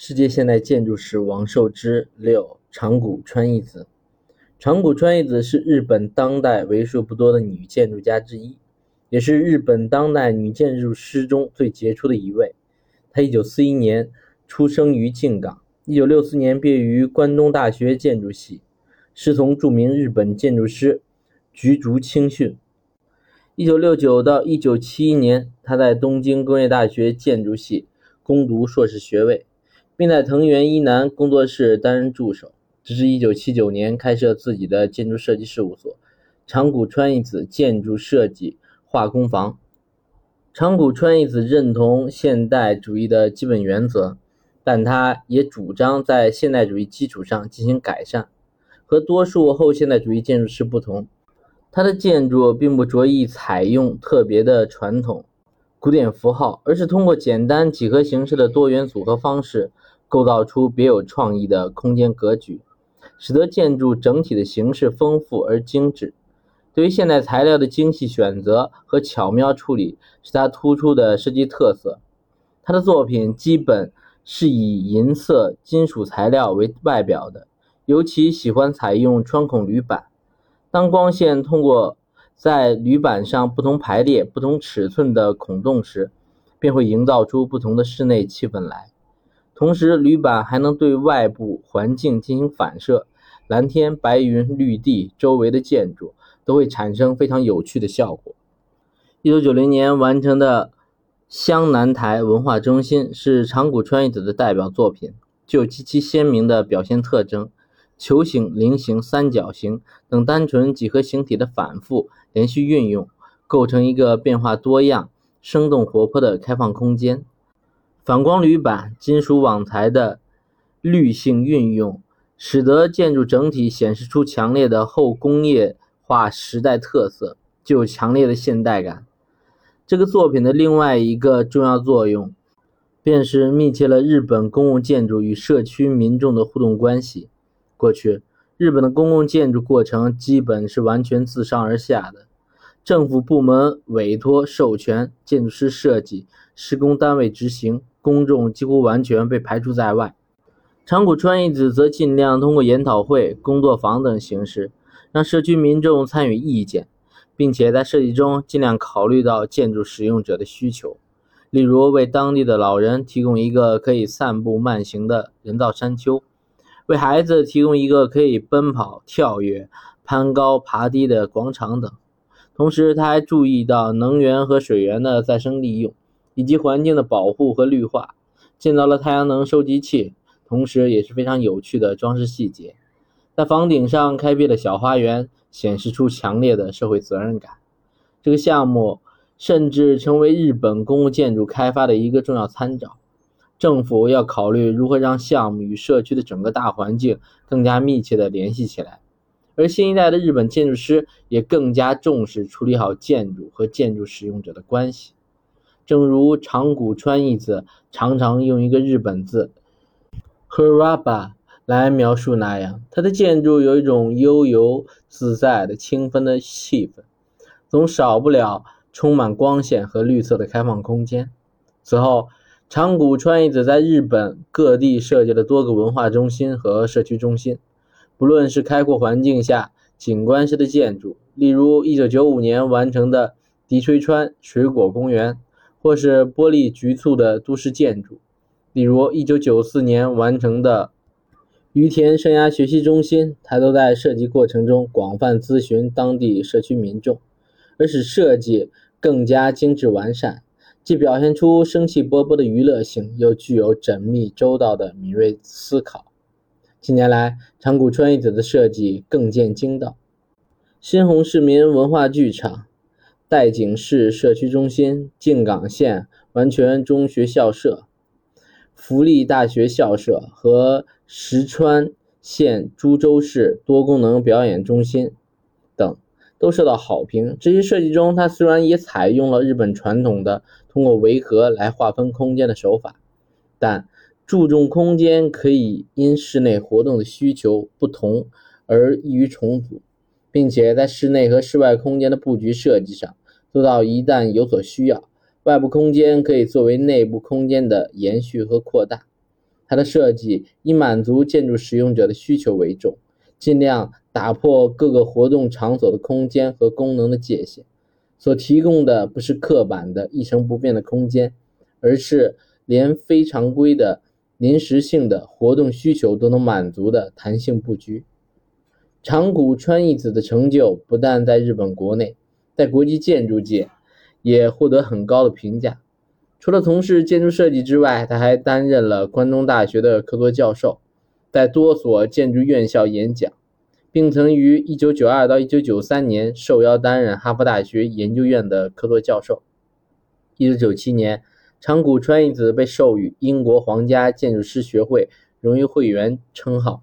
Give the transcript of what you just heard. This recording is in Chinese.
世界现代建筑师王寿之六长谷川义子，长谷川义子是日本当代为数不多的女建筑家之一，也是日本当代女建筑师中最杰出的一位。她一九四一年出生于静冈，一九六四年毕业于关东大学建筑系，师从著名日本建筑师菊竹清训。一九六九到一九七一年，她在东京工业大学建筑系攻读硕士学位。并在藤原一男工作室担任助手，直至一九七九年开设自己的建筑设计事务所——长谷川义子建筑设计化工房。长谷川义子认同现代主义的基本原则，但他也主张在现代主义基础上进行改善。和多数后现代主义建筑师不同，他的建筑并不着意采用特别的传统。古典符号，而是通过简单几何形式的多元组合方式，构造出别有创意的空间格局，使得建筑整体的形式丰富而精致。对于现代材料的精细选择和巧妙处理，是他突出的设计特色。他的作品基本是以银色金属材料为外表的，尤其喜欢采用穿孔铝板。当光线通过在铝板上不同排列、不同尺寸的孔洞时，便会营造出不同的室内气氛来。同时，铝板还能对外部环境进行反射，蓝天、白云、绿地、周围的建筑都会产生非常有趣的效果。一九九零年完成的湘南台文化中心是长谷川义子的代表作品，具有极其鲜明的表现特征。球形、菱形、三角形等单纯几何形体的反复连续运用，构成一个变化多样、生动活泼的开放空间。反光铝板、金属网材的滤性运用，使得建筑整体显示出强烈的后工业化时代特色，具有强烈的现代感。这个作品的另外一个重要作用，便是密切了日本公共建筑与社区民众的互动关系。过去，日本的公共建筑过程基本是完全自上而下的，政府部门委托授权，建筑师设计，施工单位执行，公众几乎完全被排除在外。长谷川一子则尽量通过研讨会、工作坊等形式，让社区民众参与意见，并且在设计中尽量考虑到建筑使用者的需求，例如为当地的老人提供一个可以散步慢行的人造山丘。为孩子提供一个可以奔跑、跳跃、攀高、爬低的广场等。同时，他还注意到能源和水源的再生利用，以及环境的保护和绿化，建造了太阳能收集器，同时也是非常有趣的装饰细节。在房顶上开辟了小花园，显示出强烈的社会责任感。这个项目甚至成为日本公共建筑开发的一个重要参照。政府要考虑如何让项目与社区的整个大环境更加密切地联系起来，而新一代的日本建筑师也更加重视处理好建筑和建筑使用者的关系。正如长谷川义子常常用一个日本字 “haraba” 来描述那样，他的建筑有一种悠游自在的清芬的气氛，总少不了充满光线和绿色的开放空间。此后。长谷川义子在日本各地设计了多个文化中心和社区中心，不论是开阔环境下景观式的建筑，例如1995年完成的笛吹川水果公园，或是玻璃局促的都市建筑，例如1994年完成的于田生涯学习中心，他都在设计过程中广泛咨询当地社区民众，而使设计更加精致完善。既表现出生气勃勃的娱乐性，又具有缜密周到的敏锐思考。近年来，长谷川一子的设计更见精到。新鸿市民文化剧场、代井市社区中心、静冈县完全中学校舍、福利大学校舍和石川县株洲市多功能表演中心等。都受到好评。这些设计中，它虽然也采用了日本传统的通过围合来划分空间的手法，但注重空间可以因室内活动的需求不同而易于重组，并且在室内和室外空间的布局设计上做到一旦有所需要，外部空间可以作为内部空间的延续和扩大。它的设计以满足建筑使用者的需求为重，尽量打破各个活动场所的空间和功能的界限。所提供的不是刻板的一成不变的空间，而是连非常规的临时性的活动需求都能满足的弹性布局。长谷川义子的成就不但在日本国内，在国际建筑界也获得很高的评价。除了从事建筑设计之外，他还担任了关东大学的客座教授，在多所建筑院校演讲。并曾于1992到1993年受邀担任哈佛大学研究院的客座教授。1997年，长谷川义子被授予英国皇家建筑师学会荣誉会员称号。